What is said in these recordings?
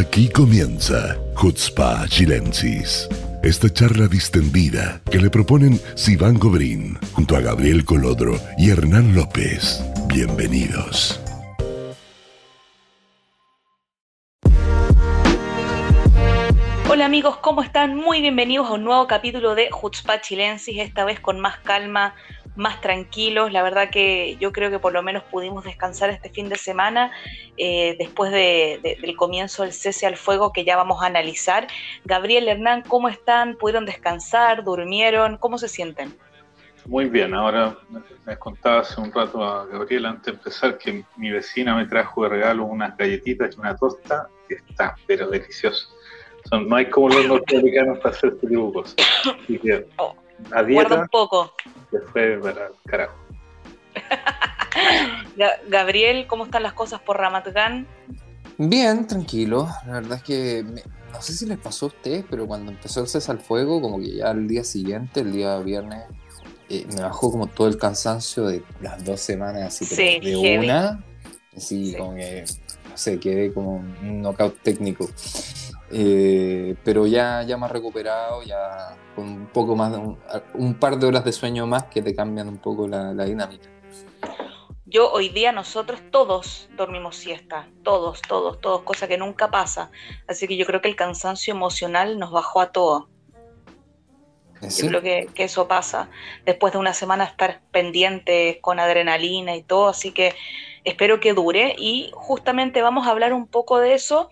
Aquí comienza Hutzpa Chilensis. Esta charla distendida que le proponen Sivan Gobrín junto a Gabriel Colodro y Hernán López. Bienvenidos. Hola amigos, ¿cómo están? Muy bienvenidos a un nuevo capítulo de Hutzpa Chilensis, esta vez con más calma, más tranquilos. La verdad que yo creo que por lo menos pudimos descansar este fin de semana eh, después del comienzo del cese al fuego que ya vamos a analizar. Gabriel, Hernán, ¿cómo están? ¿Pudieron descansar? ¿Durmieron? ¿Cómo se sienten? Muy bien, ahora me contaba hace un rato a Gabriel antes de empezar que mi vecina me trajo de regalo unas galletitas y una torta que está pero delicioso. no hay como los norteamericanos para hacer este tipo de cosas. Oh, un poco fue para carajo. Gabriel, ¿cómo están las cosas por Ramat Bien, tranquilo. La verdad es que no sé si les pasó a ustedes, pero cuando empezó el cese al fuego, como que ya el día siguiente, el día viernes, eh, me bajó como todo el cansancio de las dos semanas, así pero de una. Así como que, no sé, quedé como un knockout técnico. Eh, pero ya, ya más recuperado, ya con un poco más, de un, par de horas de sueño más que te cambian un poco la, dinámica. Yo hoy día nosotros todos dormimos siesta, todos, todos, todos, cosa que nunca pasa. Así que yo creo que el cansancio emocional nos bajó a todos. ¿Eh, yo creo que, que, eso pasa después de una semana estar pendientes con adrenalina y todo, así que espero que dure y justamente vamos a hablar un poco de eso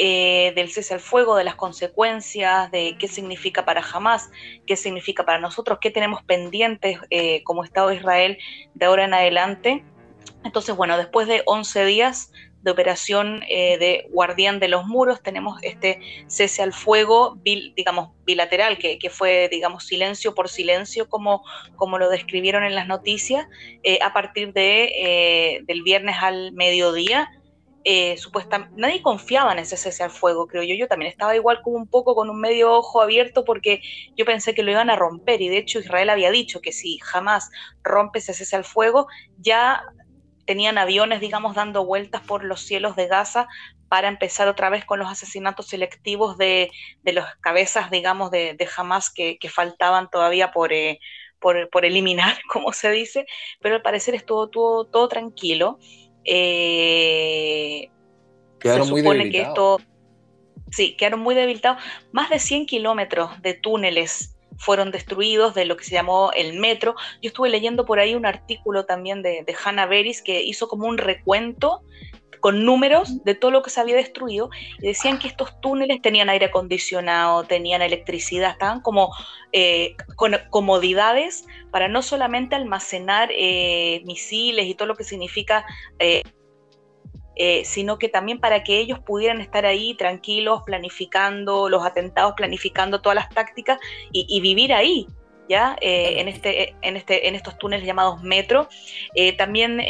eh, del cese al fuego, de las consecuencias, de qué significa para Hamas, qué significa para nosotros, qué tenemos pendientes eh, como Estado de Israel de ahora en adelante. Entonces, bueno, después de 11 días de operación eh, de guardián de los muros, tenemos este cese al fuego, digamos, bilateral, que, fue, digamos, silencio por silencio, como, como lo describieron en las noticias, a partir de, del viernes al mediodía, eh, supuestamente, nadie confiaba en ese cese al fuego, creo yo. Yo también estaba igual como un poco con un medio ojo abierto porque yo pensé que lo iban a romper y de hecho Israel había dicho que si jamás rompe ese cese al fuego, ya tenían aviones, digamos, dando vueltas por los cielos de Gaza para empezar otra vez con los asesinatos selectivos de, de los cabezas, digamos, de, de Hamas que, faltaban todavía por, eh, por, por, eliminar, como se dice, pero al parecer estuvo todo, todo tranquilo. Eh, quedaron se supone que esto. Sí, quedaron muy debilitados. Más de 100 kilómetros de túneles fueron destruidos de lo que se llamó el metro. Yo estuve leyendo por ahí un artículo también de, de Hannah Beris que hizo como un recuento con números de todo lo que se había destruido y decían que estos túneles tenían aire acondicionado, tenían electricidad, estaban como eh, comodidades para no solamente almacenar eh, misiles y todo lo que significa, eh, sino que también para que ellos pudieran estar ahí tranquilos, planificando los atentados, planificando todas las tácticas y, vivir ahí. ¿Ya? en, este, en, este, en estos túneles llamados metro. también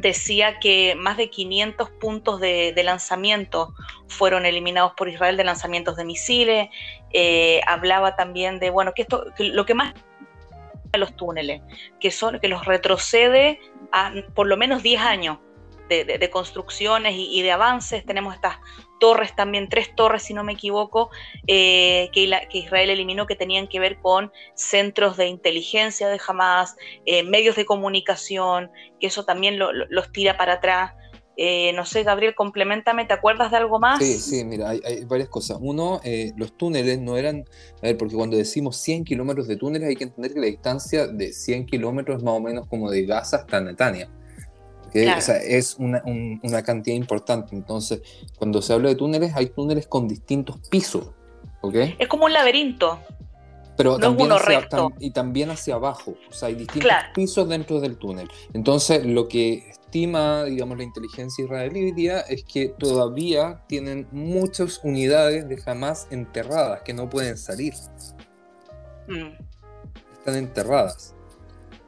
decía que más de 500 puntos de, lanzamiento fueron eliminados por Israel de lanzamientos de misiles. Eh, hablaba también de, bueno, que esto, lo que más los túneles, que son, que los retrocede a por lo menos 10 años de, construcciones y, de avances. Tenemos estas torres también, tres torres, si no me equivoco, eh, que, Israel eliminó que tenían que ver con centros de inteligencia de Hamas, eh, medios de comunicación, que eso también los tira para atrás. Eh, no sé, Gabriel, complementame, ¿te acuerdas de algo más? Sí, sí, mira, hay, varias cosas. Uno, los túneles no eran, a ver, porque cuando decimos 100 kilómetros de túneles hay que entender que la distancia de 100 kilómetros más o menos como de Gaza hasta Netania es una, cantidad importante. Entonces, cuando se habla de túneles, hay túneles con distintos pisos. ¿okay? Es como un laberinto. Pero también hacia, y también hacia abajo. O sea, hay distintos pisos dentro del túnel. Entonces, lo que estima, digamos, la inteligencia israelí hoy día es que todavía tienen muchas unidades de jamás enterradas que no pueden salir. Mm. Están enterradas.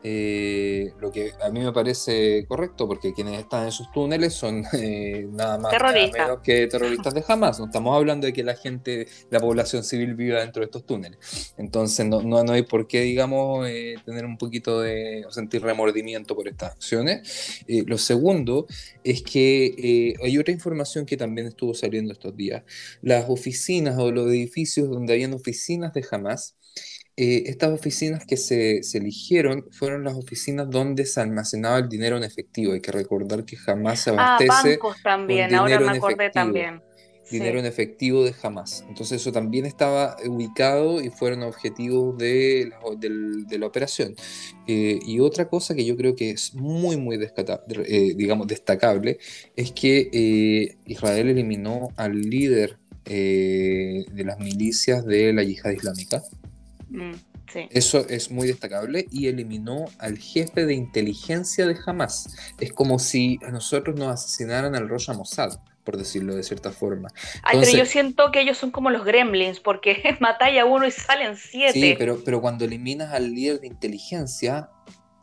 Eh, lo que a mí me parece correcto, porque quienes están en esos túneles son eh, nada más nada menos que terroristas de Hamas. No estamos hablando de que la gente, la población civil viva dentro de estos túneles. Entonces no, no, no hay por qué, digamos, eh, tener un poquito de o sentir remordimiento por estas acciones. lo segundo es que hay otra información que también estuvo saliendo estos días. Las oficinas o los edificios donde habían oficinas de Hamas eh, estas oficinas que se, eligieron fueron las oficinas donde se almacenaba el dinero en efectivo. Hay que recordar que jamás se ah, abastece. Ah, bancos también, ahora me acordé también. Dinero en efectivo de jamás. Entonces, eso también estaba ubicado y fueron objetivos de la, la operación. Eh, y otra cosa que yo creo que es muy, muy eh, digamos, destacable es que Israel eliminó al líder de las milicias de la yihad islámica. Mm, Eso es muy destacable y eliminó al jefe de inteligencia de Hamas. Es como si a nosotros nos asesinaran al Rosh Mossad, por decirlo de cierta forma. Ay, pero yo siento que ellos son como los gremlins, porque matáis a uno y salen siete. Sí, pero, pero cuando eliminas al líder de inteligencia,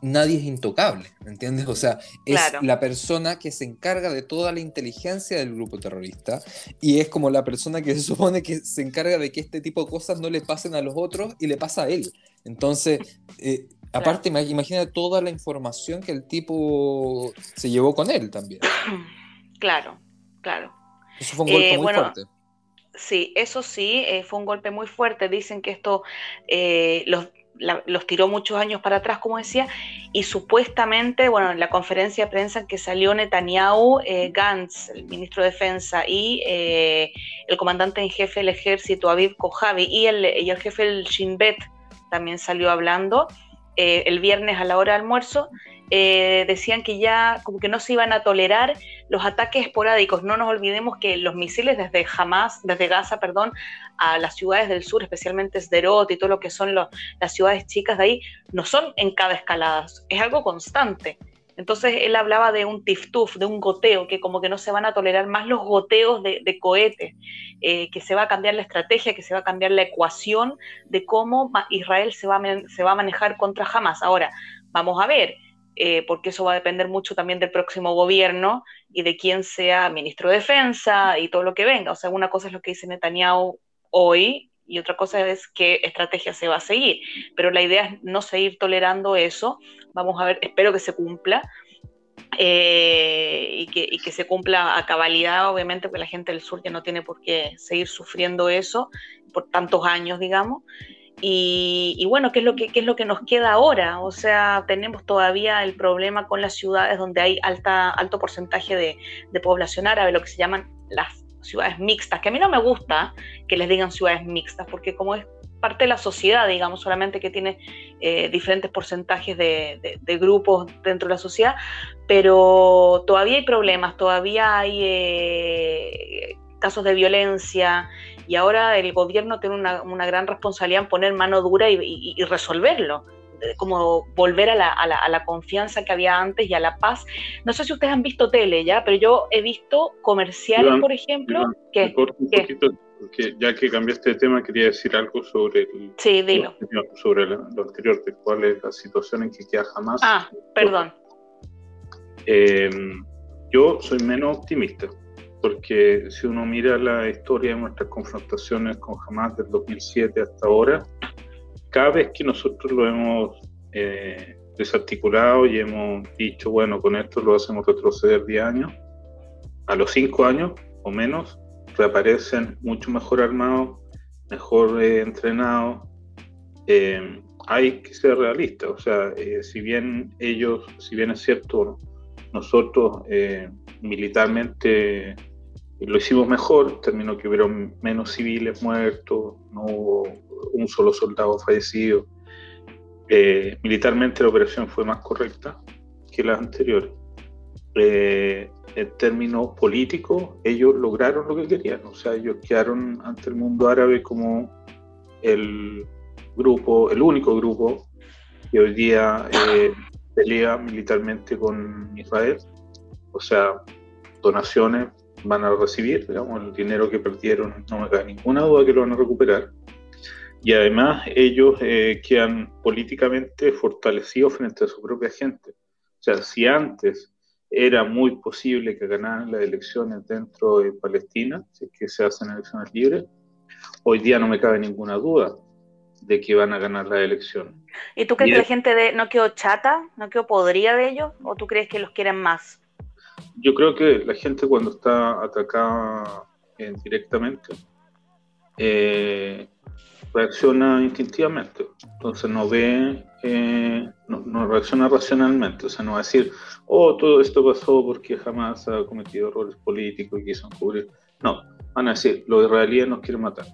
nadie es intocable, ¿me entiendes? O sea, es la persona que se encarga de toda la inteligencia del grupo terrorista y es como la persona que se supone que se encarga de que este tipo de cosas no le pasen a los otros y le pasa a él. Entonces, eh, aparte, imagina toda la información que el tipo se llevó con él también. Claro, claro. Eso fue un golpe eh, muy fuerte. Sí, eso sí, eh, fue un golpe muy fuerte. Dicen que esto, los, los tiró muchos años para atrás, como decía, y supuestamente, bueno, en la conferencia de prensa en que salió Netanyahu, eh, Gantz, el ministro de Defensa, y eh, el comandante en jefe del ejército, Aviv Kojavi, y el, jefe del Shin Bet también salió hablando eh, el viernes a la hora de almuerzo, decían que ya como que no se iban a tolerar los ataques esporádicos. No nos olvidemos que los misiles desde Hamas, desde Gaza, perdón, a las ciudades del sur, especialmente Sderot y todo lo que son las ciudades chicas de ahí, no son en cada escalada, es algo constante. Entonces él hablaba de un tiftuf, de un goteo, que como que no se van a tolerar más los goteos de, cohetes, eh, que se va a cambiar la estrategia, que se va a cambiar la ecuación de cómo Israel se va se va a manejar contra Hamas. Ahora, vamos a ver, eh, porque eso va a depender mucho también del próximo gobierno y de quién sea ministro de Defensa y todo lo que venga. O sea, una cosa es lo que dice Netanyahu hoy y otra cosa es qué estrategia se va a seguir. Pero la idea es no seguir tolerando eso. Vamos a ver, espero que se cumpla. Eh, y, que, y, que, se cumpla a cabalidad, obviamente, porque la gente del sur ya no tiene por qué seguir sufriendo eso por tantos años, digamos. Y, bueno, ¿qué es, lo que, es lo que nos queda ahora? O sea, tenemos todavía el problema con las ciudades donde hay alta, alto porcentaje de, población árabe, lo que se llaman las ciudades mixtas, que a mí no me gusta que les digan ciudades mixtas, porque como es parte de la sociedad, digamos, solamente que tiene eh, diferentes porcentajes de, grupos dentro de la sociedad, pero todavía hay problemas, todavía hay eh, casos de violencia, y ahora el gobierno tiene una, gran responsabilidad en poner mano dura y, resolverlo eh, como volver a la, confianza que había antes y a la paz. No sé si ustedes han visto tele ya, pero yo he visto comerciales, por ejemplo, que, ya que cambiaste de tema, quería decir algo sobre el, sí, dilo. sobre lo, anterior, de cuál es la situación en que queda jamás. Ah, perdón. Eh, yo soy menos optimista porque si uno mira la historia de nuestras confrontaciones con Hamas del 2007 hasta ahora, cada vez que nosotros lo hemos eh, desarticulado y hemos dicho, bueno, con esto lo hacemos retroceder 10 años, a los 5 años o menos reaparecen mucho mejor armados, mejor eh, entrenados. Eh, hay que ser realistas, o sea, si bien ellos, si bien es cierto, nosotros militarmente lo hicimos mejor, terminó que hubieron menos civiles muertos, no hubo un solo soldado fallecido. Eh, militarmente la operación fue más correcta que las anteriores. Eh, en términos políticos, ellos lograron lo que querían, o sea, ellos quedaron ante el mundo árabe como el grupo, el único grupo que hoy día eh, pelea militarmente con Israel, o sea, donaciones van a recibir, digamos, el dinero que perdieron, no me cabe ninguna duda que lo van a recuperar. Y además ellos eh, quedan políticamente fortalecidos frente a su propia gente. O sea, si antes era muy posible que ganaran las elecciones dentro de Palestina, si es que se hacen elecciones libres, hoy día no me cabe ninguna duda de que van a ganar las elecciones. ¿Y tú crees que la gente de, no quedó chata, no quedó podrida de ellos, o tú crees que los quieren más? Yo creo que la gente cuando está atacada eh, directamente eh, reacciona instintivamente, entonces no ve, eh, no, reacciona racionalmente, o sea, no va a decir, oh, todo esto pasó porque jamás ha cometido errores políticos y quiso encubrir. No, van a decir, los israelíes nos quieren matar,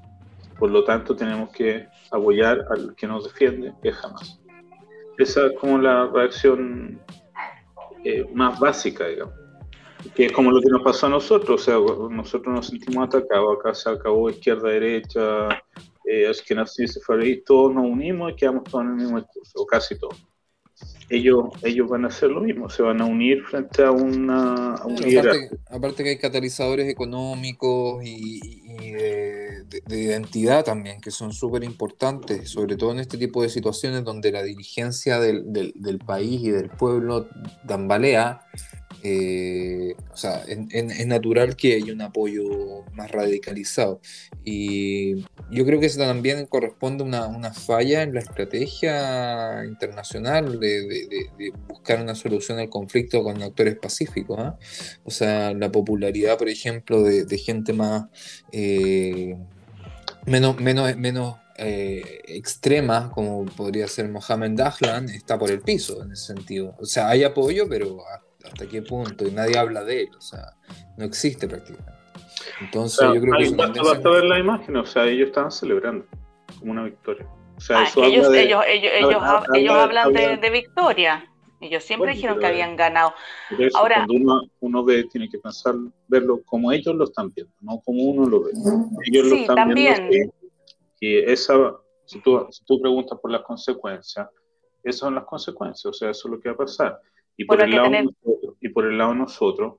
por lo tanto tenemos que apoyar al que nos defiende, que jamás. Esa es como la reacción eh, más básica, digamos que es como lo que nos pasó a nosotros, o sea, nosotros nos sentimos atacados, acá se acabó izquierda, derecha, eh, Ashkenazi, Sefarí, todos nos unimos y quedamos todos en el mismo discurso, o casi todos. Ellos, ellos van a hacer lo mismo, se van a unir frente a una a un aparte, que hay catalizadores económicos y, de, identidad también, que son súper importantes, sobre todo en este tipo de situaciones donde la dirigencia del, del, del país y del pueblo tambalea eh, o sea, es, natural que haya un apoyo más radicalizado. Y yo creo que eso también corresponde a una, una falla en la estrategia internacional de, buscar una solución al conflicto con actores pacíficos. ¿ah? O sea, la popularidad, por ejemplo, de, gente más... Eh, menos, menos, menos eh, extrema, como podría ser Mohamed Dahlan, está por el piso en ese sentido. O sea, hay apoyo, pero hasta qué punto, y nadie habla de él, o sea, no existe prácticamente. Entonces yo creo que... Basta, basta ver la imagen, o sea, ellos estaban celebrando como una victoria. O sea, ah, ellos, ellos, ellos, ellos, hablan de, de, victoria. Ellos siempre dijeron que habían ganado. Ahora, cuando uno, uno, ve, tiene que pensar, verlo como ellos lo están viendo, no como uno lo ve. Ellos lo están también. viendo. Y, esa, si tú, si tú preguntas por las consecuencias, esas son las consecuencias, o sea, eso es lo que va a pasar. Y por, el lado nosotros, y por el lado nosotros,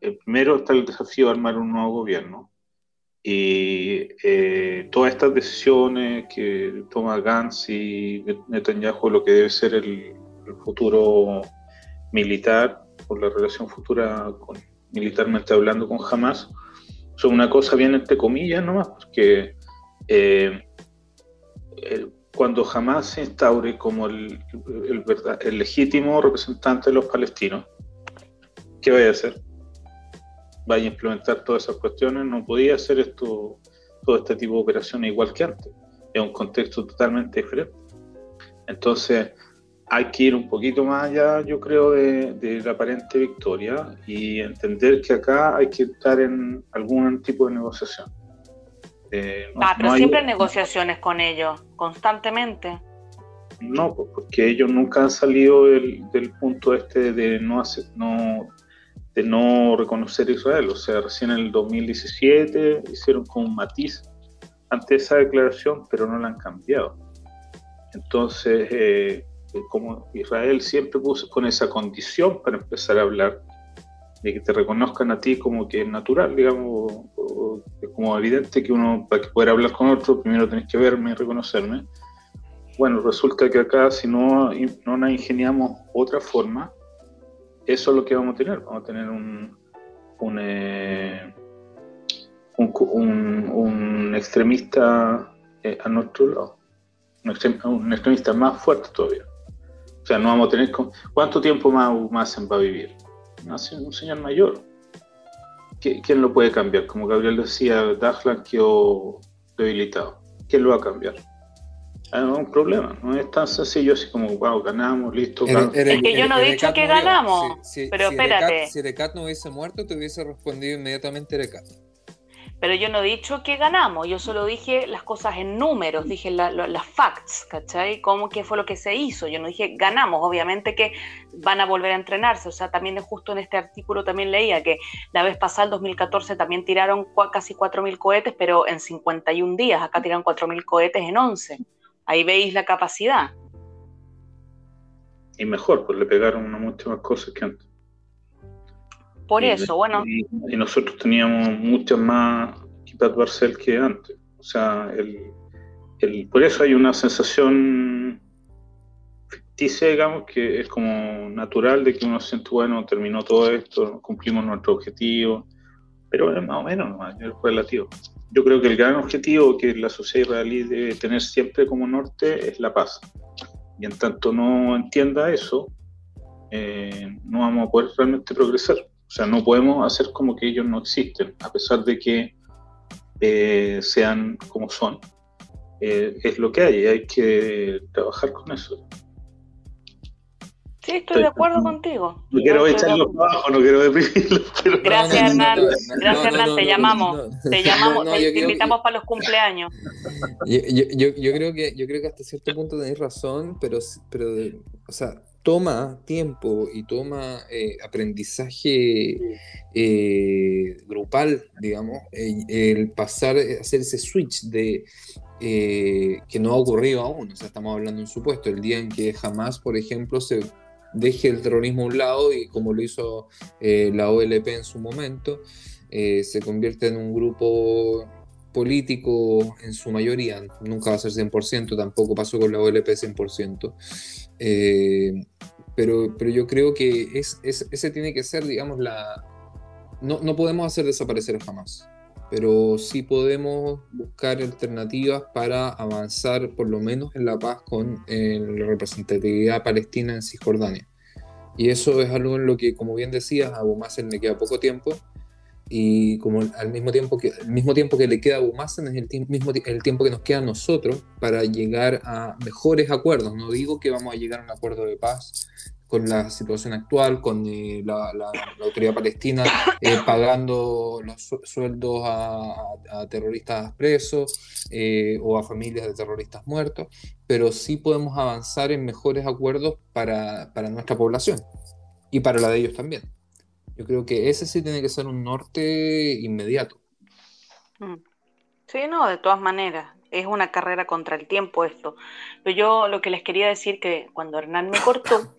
eh, primero está el desafío de armar un nuevo gobierno. Y eh, todas estas decisiones que toma Gantz y Netanyahu, lo que debe ser el, futuro militar, por la relación futura con, militarmente hablando con Hamas, son una cosa bien entre comillas nomás, porque eh, cuando jamás se instaure como el, el, legítimo representante de los palestinos, ¿qué vaya a hacer? ¿Vaya a implementar todas esas cuestiones? No podía hacer esto, todo este tipo de operaciones igual que antes. Es un contexto totalmente diferente. Entonces, hay que ir un poquito más allá, yo creo, de, de, la aparente victoria y entender que acá hay que estar en algún tipo de negociación. Eh, ah, pero siempre hay negociaciones con ellos, constantemente. No, porque ellos nunca han salido del, punto este de no, hacer, no, de no reconocer Israel. O sea, recién en el 2017 hicieron como un matiz ante esa declaración, pero no la han cambiado. Entonces, eh, como Israel siempre puso con esa condición para empezar a hablar, de que te reconozcan a ti como que es natural, digamos, es como evidente que uno, para que poder hablar con otro, primero tenés que verme y reconocerme. Bueno, resulta que acá, si no, no nos ingeniamos otra forma, eso es lo que vamos a tener. Vamos a tener un, un, eh, un, extremista eh, a nuestro lado, un, extremista más fuerte todavía. O sea, no vamos a tener. ¿Cuánto tiempo más, más va a vivir? un señor mayor. ¿Quién lo puede cambiar? Como Gabriel decía, Dahlan quedó debilitado. ¿Quién lo va a cambiar? Hay un problema, no es tan sencillo así como, wow, ganamos, listo. es que yo no he dicho que ganamos, pero espérate. si Erecat no hubiese muerto, te hubiese respondido inmediatamente Erecat. Pero yo no he dicho que ganamos, yo solo dije las cosas en números, dije las facts, ¿cachai? ¿Cómo que fue lo que se hizo? Yo no dije ganamos, obviamente que van a volver a entrenarse, o sea, también justo en este artículo también leía que la vez pasada, el 2014, también tiraron casi 4.000 cohetes, pero en 51 días, acá tiraron 4.000 cohetes en 11. Ahí veis la capacidad. Y mejor, pues le pegaron muchas más cosas que antes. Por eso, bueno. Y, nosotros teníamos muchas más Kipat Barcel que antes. O sea, el, por eso hay una sensación ficticia, digamos, que es como natural de que uno siente, bueno, terminó todo esto, cumplimos nuestro objetivo, pero es más o menos, es relativo. Yo creo que el gran objetivo que la sociedad israelí debe tener siempre como norte es la paz. Y en tanto no entienda eso, eh, no vamos a poder realmente progresar. O sea, no podemos hacer como que ellos no existen, a pesar de que eh, sean como son. Eh, es lo que hay y hay que trabajar con eso. Sí, estoy de acuerdo contigo. No quiero echarlo abajo, no quiero deprimirlo. Gracias, Hernán. Gracias, Hernán. te llamamos. te llamamos, te, invitamos para los cumpleaños. Yo, yo, creo que, yo creo que hasta cierto punto tenéis razón, pero, pero o sea, toma tiempo y toma eh, aprendizaje eh, grupal, digamos, el pasar, hacer ese switch de que no ha ocurrido aún. O sea, estamos hablando de un supuesto. El día en que jamás, por ejemplo, se deje el terrorismo a un lado y como lo hizo eh, la OLP en su momento, eh, se convierte en un grupo político en su mayoría, nunca va a ser 100%, tampoco pasó con la OLP 100%, eh, pero, pero yo creo que es, ese tiene que ser, digamos, la... No, no podemos hacer desaparecer jamás pero sí podemos buscar alternativas para avanzar por lo menos en la paz con la representatividad palestina en Cisjordania. Y eso es algo en lo que, como bien decías, a Abu Mazen le queda poco tiempo y como al mismo tiempo que, el mismo tiempo que le queda a Abu Mazen es el, mismo, el tiempo que nos queda a nosotros para llegar a mejores acuerdos. No digo que vamos a llegar a un acuerdo de paz, con la situación actual, con eh, la, autoridad palestina eh, pagando los sueldos a, terroristas presos eh, o a familias de terroristas muertos, pero sí podemos avanzar en mejores acuerdos para, nuestra población y para la de ellos también. Yo creo que ese sí tiene que ser un norte inmediato. Mm. Sí, no, de todas maneras. Es una carrera contra el tiempo esto. Pero yo lo que les quería decir que cuando Hernán me cortó,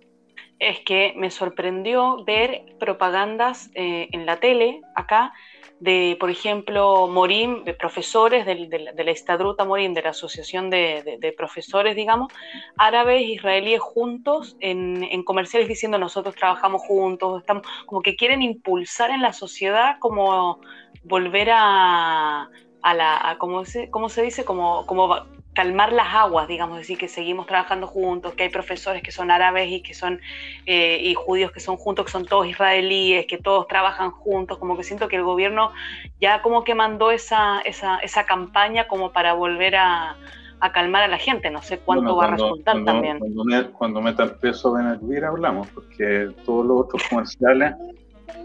es que me sorprendió ver propagandas eh, en la tele acá de, por ejemplo, Morín, de profesores de, la Estadruta Morín, de la Asociación de, Profesores, digamos, árabes israelíes juntos en, comerciales diciendo nosotros trabajamos juntos, estamos, como que quieren impulsar en la sociedad como volver a, a la, ¿cómo, se, ¿cómo se dice? Como, como calmar las aguas, digamos, decir que seguimos trabajando juntos, que hay profesores que son árabes y que son eh, y judíos que son juntos, que son todos israelíes, que todos trabajan juntos, como que siento que el gobierno ya como que mandó esa, esa, esa campaña como para volver a, calmar a la gente, no sé cuánto va a resultar también. Cuando, metan preso a hablamos, porque todos los otros comerciales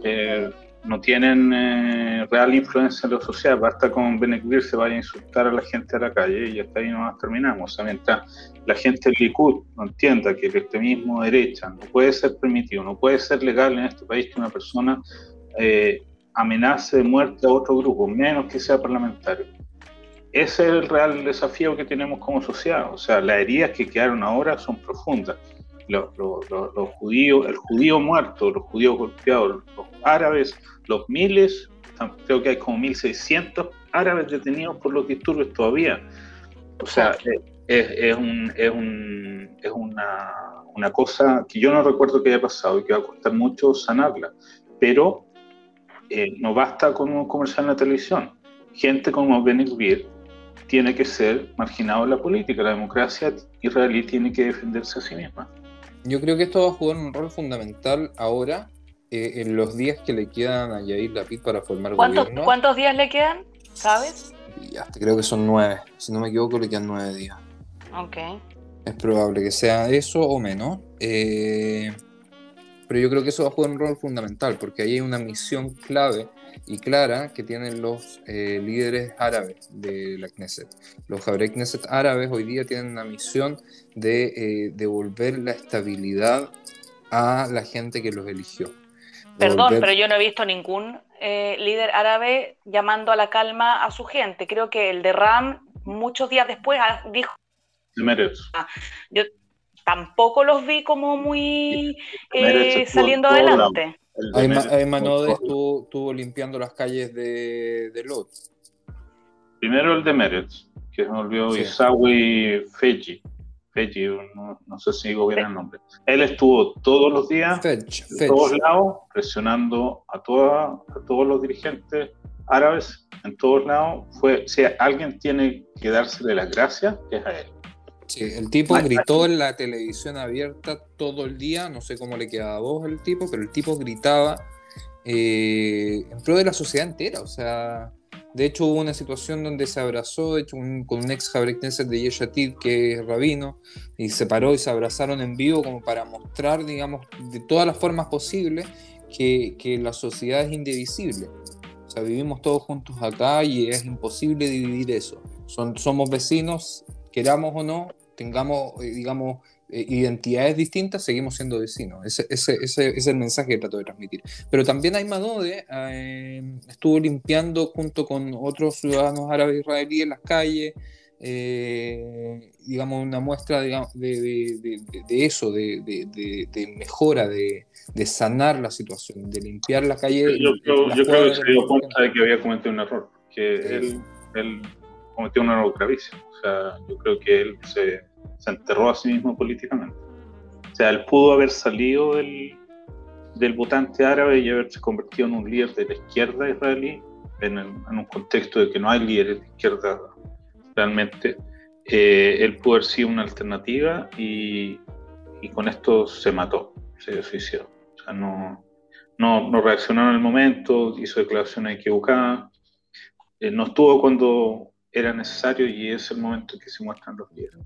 eh, no tienen eh, real influencia en la sociedad. Basta con Benekvir se vaya a insultar a la gente a la calle y hasta ahí nos terminamos. O sea, mientras la gente del Likud no entienda que el extremismo derecha no puede ser permitido, no puede ser legal en este país que una persona eh, amenace de muerte a otro grupo, menos que sea parlamentario. Ese es el real desafío que tenemos como sociedad. O sea, las heridas que quedaron ahora son profundas los, judíos, el judío muerto, los judíos golpeados, los árabes, los miles, creo que hay como 1.600 árabes detenidos por los disturbios todavía. O sea, es, es, un, es, un, es una, una, cosa que yo no recuerdo que haya pasado y que va a costar mucho sanarla, pero eh, no basta con un comercial en la televisión. Gente como Benigvir tiene que ser marginado en la política. La democracia israelí tiene que defenderse a sí misma. Yo creo que esto va a jugar un rol fundamental ahora, eh, en los días que le quedan a Yair Lapid para formar gobierno. ¿Cuántos días le quedan? ¿Sabes? Ya, creo que son nueve. Si no me equivoco, le quedan nueve días. Ok. Es probable que sea eso o menos. Eh, pero yo creo que eso va a jugar un rol fundamental, porque ahí hay una misión clave y clara que tienen los eh, líderes árabes de la Knesset. Los Jabrek Knesset árabes hoy día tienen una misión de eh, devolver la estabilidad a la gente que los eligió. Perdón, pero yo no he visto ningún eh, líder árabe llamando a la calma a su gente. Creo que el de Ram, muchos días después, ah, dijo... Ah, yo tampoco los vi como muy saliendo adelante. Ayman estuvo, limpiando las calles de, de Lot. Primero el de Meretz, que se me olvidó, Isawi Feji. Feji, no, sé si digo bien el nombre. Él estuvo todos los días, en todos lados, presionando a, toda, a todos los dirigentes árabes en todos lados. Fue, si alguien tiene que dársele las gracias, es a él. Sí, el tipo gritó en la televisión abierta todo el día, no sé cómo le quedaba voz al tipo, pero el tipo gritaba eh, en pro de la sociedad entera, o sea, de hecho hubo una situación donde se abrazó hecho, con un ex Knesset de Yeshatid que es rabino, y se paró y se abrazaron en vivo como para mostrar, digamos, de todas las formas posibles que, que la sociedad es indivisible. O sea, vivimos todos juntos acá y es imposible dividir eso. Son, somos vecinos queramos o no, tengamos, eh, digamos, identidades distintas, seguimos siendo vecinos. Ese, ese, ese, es el mensaje que trato de transmitir. Pero también Aymadode eh, estuvo limpiando junto con otros ciudadanos árabes israelíes en las calles, eh, digamos, una muestra de, de, de, eso, de, mejora, de, sanar la situación, de limpiar la calle. Yo, creo que se dio cuenta de que había cometido un error, que él, él cometió un error gravísimo. O sea, yo creo que él se, se, enterró a sí mismo políticamente. O sea, él pudo haber salido del, del votante árabe y haberse convertido en un líder de la izquierda israelí, en, en un contexto de que no hay líderes de izquierda realmente. Eh, él pudo haber sido una alternativa y, y, con esto se mató, se suicidó. O sea, no, no, no reaccionó en el momento, hizo declaraciones equivocadas. Eh, no estuvo cuando era necesario y es el momento en que se muestran los líderes.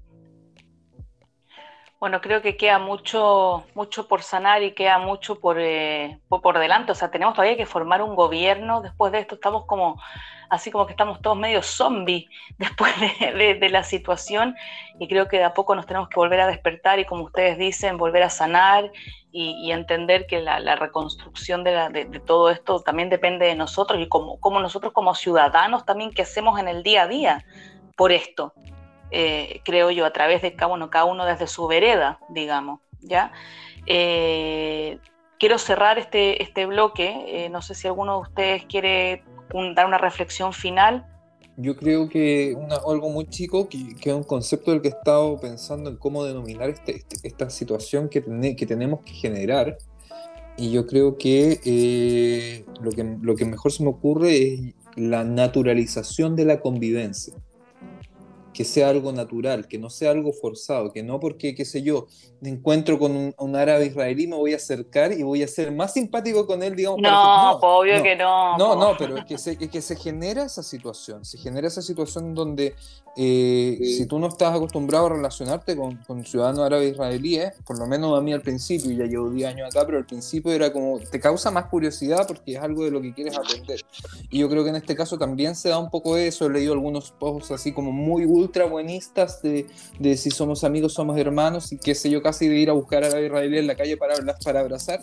Bueno, creo que queda mucho, mucho por sanar y queda mucho por, eh, por, delante. O sea, tenemos todavía que formar un gobierno. Después de esto estamos como, así como que estamos todos medio zombies después de, la situación. Y creo que de a poco nos tenemos que volver a despertar y como ustedes dicen, volver a sanar y, entender que la, reconstrucción de, todo esto también depende de nosotros y como, nosotros como ciudadanos también que hacemos en el día a día por esto, eh, creo yo, a través de cada uno, cada uno desde su vereda, digamos, ¿ya? Eh, quiero cerrar este, este bloque, eh, no sé si alguno de ustedes quiere dar una reflexión final yo creo que algo muy chico, que, es un concepto del que he estado pensando en cómo denominar este, este, esta situación que, que tenemos que generar. Y yo creo que, eh, lo que lo que mejor se me ocurre es la naturalización de la convivencia que sea algo natural, que no sea algo forzado, que no porque, qué sé yo, me encuentro con un, árabe israelí, me voy a acercar y voy a ser más simpático con él, digamos. No, obvio que no. No, no, pero es que, se, que se genera esa situación, se genera esa situación donde eh, si tú no estás acostumbrado a relacionarte con, con ciudadanos árabes israelíes, por lo menos a mí al principio, ya llevo 10 años acá, pero al principio era como, te causa más curiosidad porque es algo de lo que quieres aprender. Y yo creo que en este caso también se da un poco de eso, he leído algunos posts así como muy ultra buenistas de, de, si somos amigos, somos hermanos y qué sé yo, casi de ir a buscar a la israelí en la calle para, para abrazar.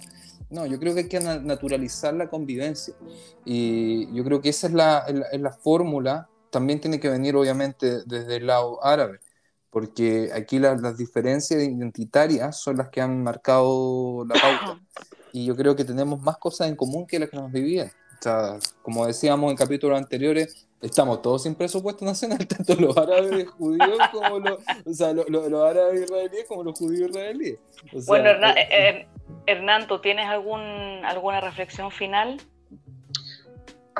No, yo creo que hay que naturalizar la convivencia y yo creo que esa es la, la, fórmula. También tiene que venir obviamente desde el lado árabe, porque aquí las diferencias identitarias son las que han marcado la pauta. Y yo creo que tenemos más cosas en común que las que nos vivían. O sea, como decíamos en capítulos anteriores, estamos todos sin presupuesto nacional, tanto los árabes judíos como los, o sea, los, árabes israelíes como los judíos israelíes. bueno, Hernán, eh, eh, Hernán, ¿tú tienes algún, alguna reflexión final?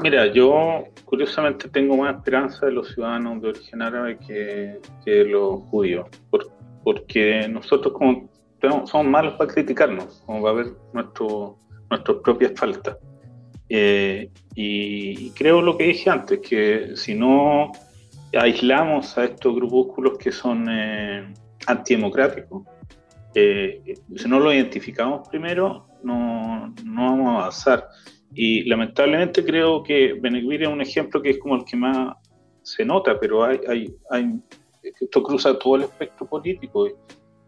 Mira, yo curiosamente tengo más esperanza de los ciudadanos de origen árabe que, que los judíos, porque nosotros como somos malos para criticarnos, como va a ver nuestro, nuestras propias faltas. Eh, y creo lo que dije antes, que si no aislamos a estos grupúsculos que son eh, antidemocráticos, eh, si no los identificamos primero, no, no, vamos a avanzar. Y lamentablemente creo que Benegvir es un ejemplo que es como el que más se nota, pero hay, hay, hay esto cruza todo el espectro político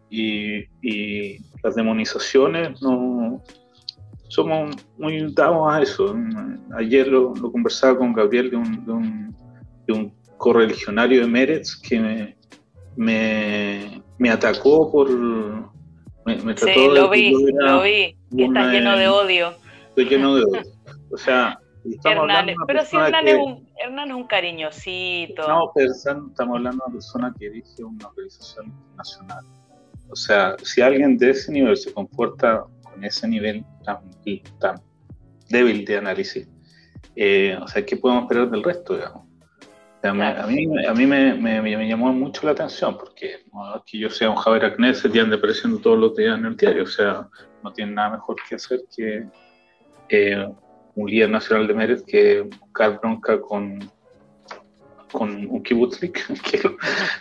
y, y las demonizaciones no, somos muy dados a eso. Ayer lo, conversaba con Gabriel de un, de un, correligionario de Meretz que me, me, atacó por... Me, trató sí, lo vi, lo vi. está lleno de odio. Estoy lleno de odio. O sea, Hernán, pero si Hernán, es un, Hernán es un cariñosito. No, pero estamos hablando de una persona que dirige una organización internacional. O sea, si alguien de ese nivel se comporta con ese nivel tan, tan débil de análisis, eh, o sea, ¿qué podemos esperar del resto, digamos? A mí, a mí, me, me, llamó mucho la atención porque no que yo sea un Javier Agnes y ande apareciendo todos los días en el diario, o sea, no tiene nada mejor que hacer que eh, un líder nacional de Meret que buscar bronca con, con un kibutzlik, que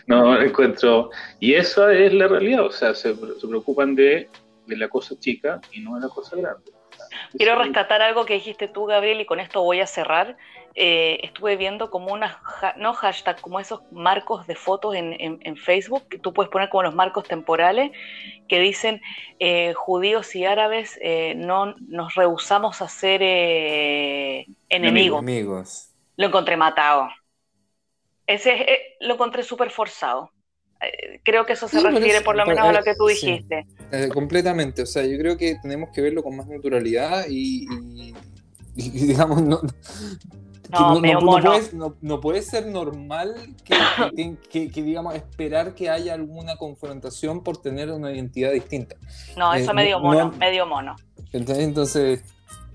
no encuentro. Y esa es la realidad, o sea, se, se preocupan de, de la cosa chica y no de la cosa grande. Quiero rescatar algo que dijiste tú, Gabriel, y con esto voy a cerrar. Eh, estuve viendo como unas, no hashtag, como esos marcos de fotos en, Facebook, que tú puedes poner como los marcos temporales, que dicen eh, judíos y árabes eh, no nos rehusamos a ser enemigos. Amigos. Lo encontré matado. Ese lo encontré súper forzado. Eh, creo que eso se refiere por lo menos a lo que tú dijiste. Eh, completamente, o sea, yo creo que tenemos que verlo con más naturalidad y, digamos, no, no, puede, ser normal que, digamos, esperar que haya alguna confrontación por tener una identidad distinta. No, eso eh, medio mono, medio mono. Entonces,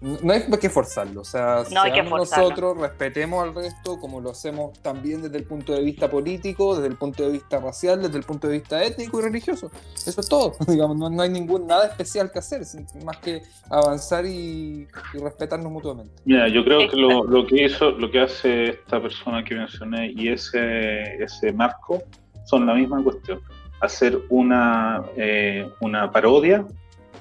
no hay que forzarlo, o sea, nosotros, respetemos al resto como lo hacemos también desde el punto de vista político, desde el punto de vista racial, desde el punto de vista étnico y religioso. Eso es todo, digamos, no, hay ningún nada especial que hacer, más que avanzar y, respetarnos mutuamente. Mira, yo creo que lo, que hizo, lo que hace esta persona que mencioné y ese, ese marco son la misma cuestión. Hacer una, eh, una parodia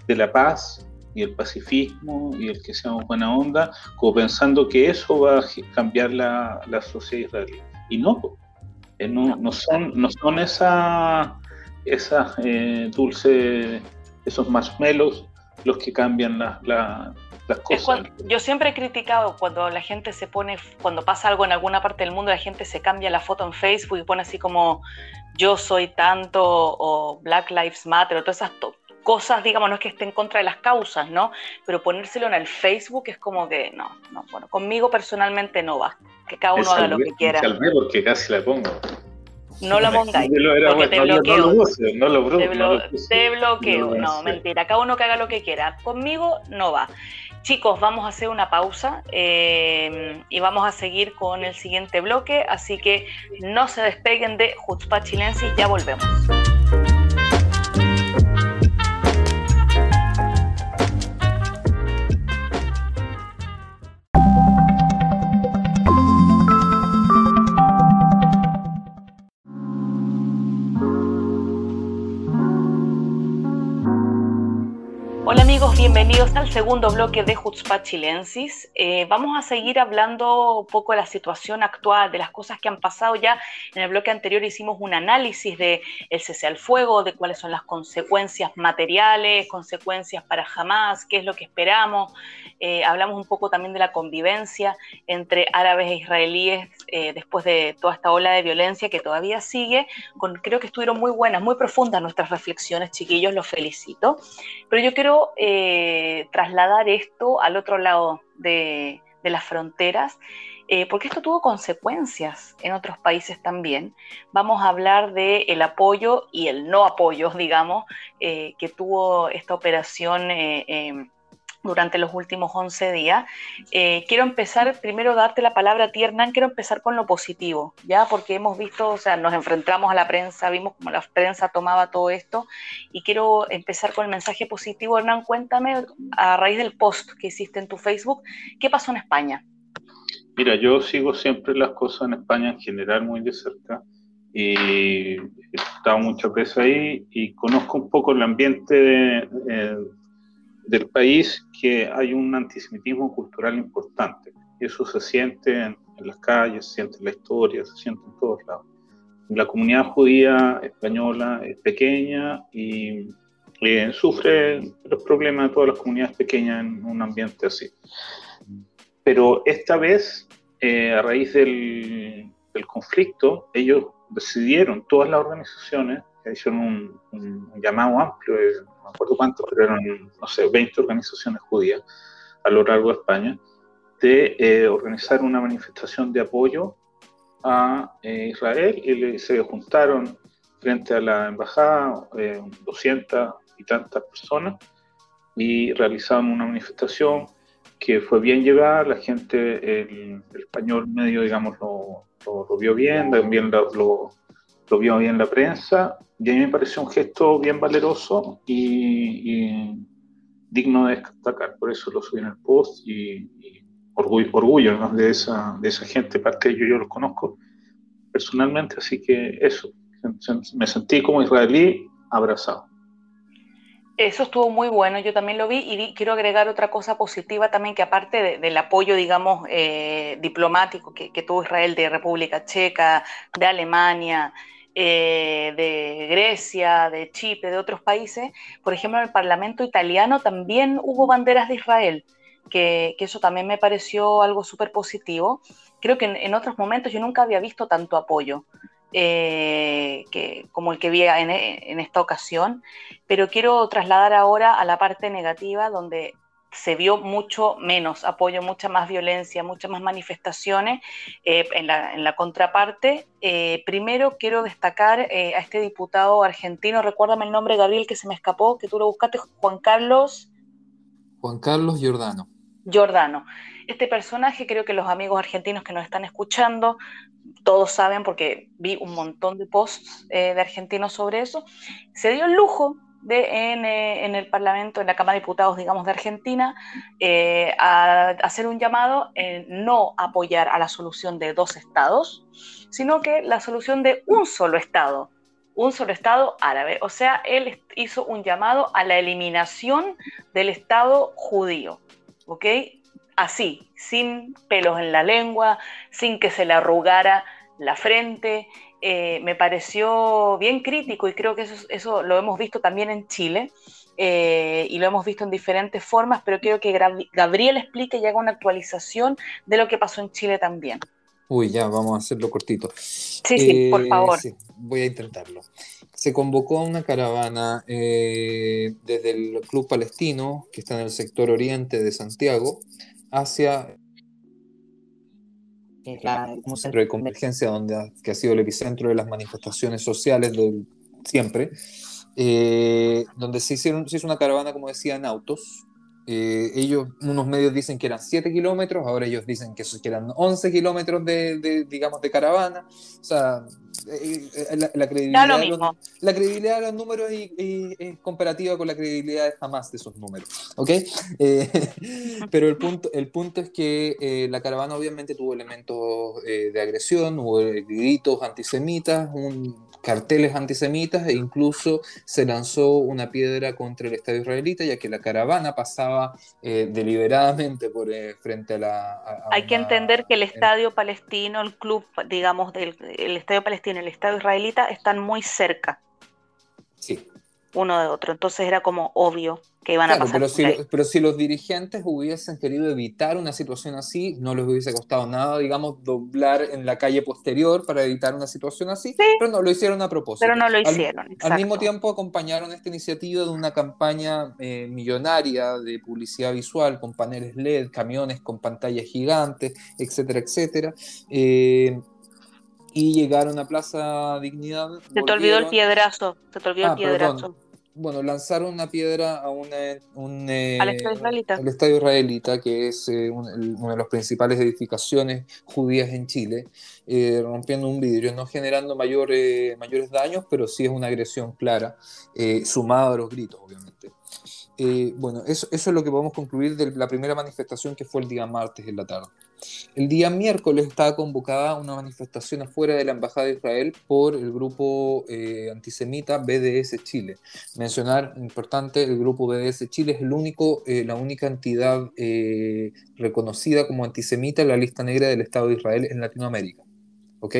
de la paz y el pacifismo y el que seamos buena onda, como pensando que eso va a cambiar la, la sociedad israelí. Y no, eh, no, no, son, no son esas esa, eh, dulces, esos marshmallows los que cambian la, las cosas. yo siempre he criticado cuando la gente se pone, cuando pasa algo en alguna parte del mundo, la gente se cambia la foto en Facebook y pone así como yo soy tanto o Black Lives Matter o todas esas cosas, digamos, no es que esté en contra de las causas, ¿no? Pero ponérselo en el Facebook es como que, no, no, bueno, conmigo personalmente no va, que cada uno haga lo que quiera. porque casi la pongo. No la pongáis, porque te bloqueo. No lo, te, bloqueo, no, mentira, cada uno que haga lo que quiera. Conmigo no va. Chicos, vamos a hacer una pausa eh, y vamos a seguir con el siguiente bloque, así que no se despeguen de Jutzpah Chilensis, ya volvemos. Bienvenidos al segundo bloque de Jutzpah Chilensis. Eh, vamos a seguir hablando un poco de la situación actual, de las cosas que han pasado ya. En el bloque anterior hicimos un análisis de el cese al fuego, de cuáles son las consecuencias materiales, consecuencias para Hamas, qué es lo que esperamos. Eh, hablamos un poco también de la convivencia entre árabes e israelíes eh, después de toda esta ola de violencia que todavía sigue. Creo que estuvieron muy buenas, muy profundas nuestras reflexiones, chiquillos, los felicito. Pero yo quiero eh, trasladar esto al otro lado de, las fronteras, eh, porque esto tuvo consecuencias en otros países también. Vamos a hablar del el apoyo y el no apoyo, digamos, que tuvo esta operación durante los últimos 11 días. Eh, quiero empezar, primero darte la palabra a ti, Hernán, quiero empezar con lo positivo, ¿ya? Porque hemos visto, o sea, nos enfrentamos a la prensa, vimos cómo la prensa tomaba todo esto, y quiero empezar con el mensaje positivo. Hernán, cuéntame, a raíz del post que hiciste en tu Facebook, ¿qué pasó en España? Mira, yo sigo siempre las cosas en España en general muy de cerca y he estado mucho preso ahí y conozco un poco el ambiente de, eh, del país que hay un antisemitismo cultural importante. Eso se siente en, las calles, se siente en la historia, se siente en todos lados. La comunidad judía española es pequeña y eh, sufre los problemas de todas las comunidades pequeñas en un ambiente así. Pero esta vez, eh, a raíz del, del, conflicto, ellos decidieron, todas las organizaciones, hicieron un, un llamado amplio, acuerdo cuántos, pero eran, no sé, 20 organizaciones judías a lo largo de España, de eh, organizar una manifestación de apoyo a eh, Israel. Y se juntaron frente a la embajada 200 y tantas personas y realizaron una manifestación que fue bien llevada, la gente, el, español medio, digamos, lo, lo, vio bien, también lo, lo, vio bien la prensa, y a mí me pareció un gesto bien valeroso y, digno de destacar, por eso lo subí en el post y, orgullo, orgullo de, esa, de esa gente, parte de ellos yo los conozco personalmente, así que eso, me sentí como israelí abrazado. Eso estuvo muy bueno, yo también lo vi y quiero agregar otra cosa positiva también, que aparte del apoyo, digamos, eh, diplomático que, tuvo Israel de República Checa, de Alemania, eh, de Grecia, de Chipre, de otros países, por ejemplo, en el Parlamento italiano también hubo banderas de Israel, que, eso también me pareció algo súper positivo. Creo que en otros momentos yo nunca había visto tanto apoyo. Eh, que, como el que vi en, en, esta ocasión, pero quiero trasladar ahora a la parte negativa donde se vio mucho menos apoyo, mucha más violencia, muchas más manifestaciones eh, en, la, en, la, contraparte. Eh, primero quiero destacar a este diputado argentino, recuérdame el nombre, Gabriel, que se me escapó, que tú lo buscaste, Juan Carlos. Juan Carlos Giordano. Giordano. Este personaje, creo que los amigos argentinos que nos están escuchando todos saben porque vi un montón de posts eh, de argentinos sobre eso, se dio el lujo de eh, en, el Parlamento, en la Cámara de Diputados, digamos, de Argentina, eh, a, hacer un llamado en no apoyar a la solución de dos estados, sino que la solución de un solo estado, un solo estado árabe. O sea, él hizo un llamado a la eliminación del estado judío, ¿ok? así, sin pelos en la lengua, sin que se le arrugara la frente. Eh, me pareció bien crítico y creo que eso, eso lo hemos visto también en Chile eh, y lo hemos visto en diferentes formas, pero quiero que Gabriel explique y haga una actualización de lo que pasó en Chile también. Uy, ya, vamos a hacerlo cortito. Sí, sí, por eh, favor. voy a intentarlo. Se convocó una caravana desde el Club Palestino, que está en el sector oriente de Santiago, hacia un centro de convergencia donde que ha sido el epicentro de las manifestaciones sociales de siempre, eh, donde se, hicieron, se hizo una caravana, como decía, en autos, eh, ellos, unos medios dicen que eran 7 kilómetros, ahora ellos dicen que, eran 11 kilómetros de, digamos, de caravana. O sea, eh, eh, la, credibilidad de los, la, credibilidad de los, números es comparativa con la credibilidad de jamás de esos números. ¿Ok? pero el punto, el punto es que la caravana obviamente tuvo elementos de agresión, hubo gritos antisemitas, un carteles antisemitas e incluso se lanzó una piedra contra el Estado israelita, ya que la caravana pasaba eh, deliberadamente por eh, frente a la... Hay que entender que el Estadio Palestino, el club, digamos, del el Estadio Palestino y el Estado israelita están muy cerca. Sí. Uno de otro, entonces era como obvio que iban a pasar. Pero si, pero si los dirigentes hubiesen querido evitar una situación así, no les hubiese costado nada, digamos, doblar en la calle posterior para evitar una situación así, pero no lo hicieron a propósito. Pero no lo hicieron. Al, mismo tiempo acompañaron esta iniciativa de una campaña eh, millonaria de publicidad visual con paneles LED, camiones con pantallas gigantes, etcétera, etcétera. Eh, y llegaron a Plaza Dignidad. Se te olvidó el piedrazo, se te olvidó el ah, piedrazo bueno, lanzaron una piedra a un, eh, al Estadio Israelita. Estadio Israelita, que es eh, una de las principales edificaciones judías en Chile, eh, rompiendo un vidrio, no generando mayor, mayores daños, pero sí es una agresión clara, sumada a los gritos, obviamente. bueno, eso, eso es lo que podemos concluir de la primera manifestación que fue el día martes en la tarde. El día miércoles estaba convocada una manifestación afuera de la Embajada de Israel por el grupo eh, antisemita BDS Chile. Mencionar, importante, el grupo BDS Chile es el único, eh, la única entidad eh, reconocida como antisemita en la lista negra del Estado de Israel en Latinoamérica. ¿Ok?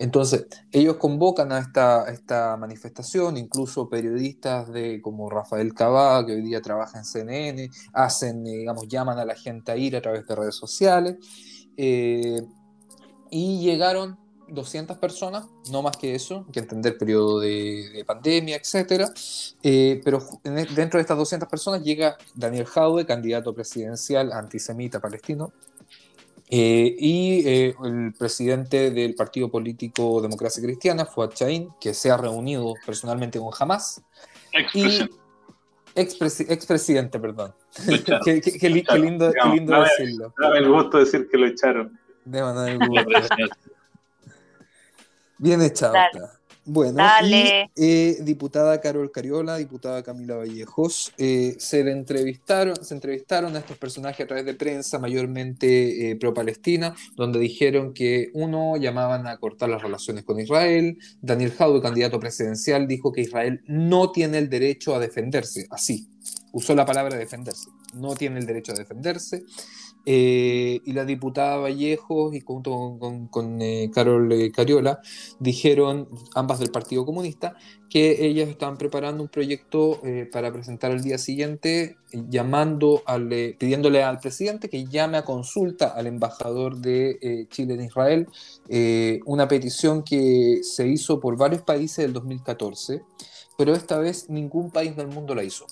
Entonces, ellos convocan a esta, esta manifestación, incluso periodistas de, como Rafael Cabá, que hoy día trabaja en CNN, hacen, eh, digamos, llaman a la gente a ir a través de redes sociales, eh, y llegaron 200 personas, no más que eso, hay que entender periodo de, pandemia, etc. Eh, pero e, dentro de estas 200 personas llega Daniel Jaude, candidato presidencial antisemita palestino, Eh, y eh, el presidente del partido político Democracia Cristiana, Fuad Chain, que se ha reunido personalmente con Hamas. Expresidente. Expresidente, perdón. qué, lindo, decirlo. Dame el gusto de decir que lo echaron. Bien echado. Bueno, y eh, diputada Carol Cariola, diputada Camila Vallejos, eh, se entrevistaron, se entrevistaron a estos personajes a través de prensa, mayormente eh, pro-Palestina, donde dijeron que uno llamaban a cortar las relaciones con Israel, Daniel Jaude, candidato presidencial, dijo que Israel no tiene el derecho a defenderse, así, usó la palabra defenderse, no tiene el derecho a defenderse. Eh, y la diputada Vallejos y junto con, eh, Carol eh, Cariola dijeron, ambas del Partido Comunista, que ellas estaban preparando un proyecto para presentar el día siguiente, llamando pidiéndole al presidente que llame a consulta al embajador de Chile en Israel, una petición que se hizo por varios países del 2014, pero esta vez ningún país del mundo la hizo